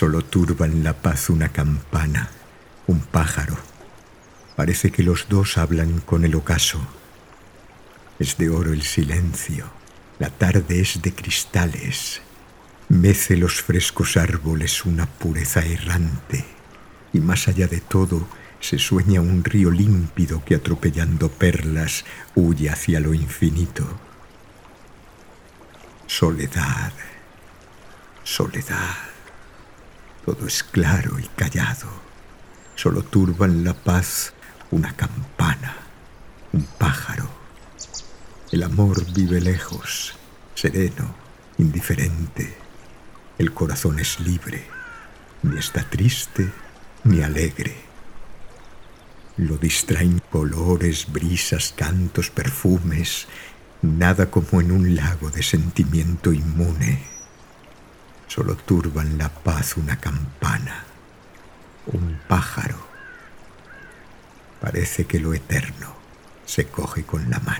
Solo turban la paz una campana, un pájaro. Parece que los dos hablan con el ocaso. Es de oro el silencio, la tarde es de cristales. Mece los frescos árboles una pureza errante, y más allá de todo se sueña un río límpido que atropellando perlas huye hacia lo infinito. Soledad, soledad. Todo es claro y callado. Solo turban la paz una campana, un pájaro. El amor vive lejos, sereno, indiferente. El corazón es libre, ni está triste ni alegre. Lo distraen colores, brisas, cantos, perfumes, nada como en un lago de sentimiento inmune. Solo turban la paz una campana, un pájaro. Parece que lo eterno se coge con la mano.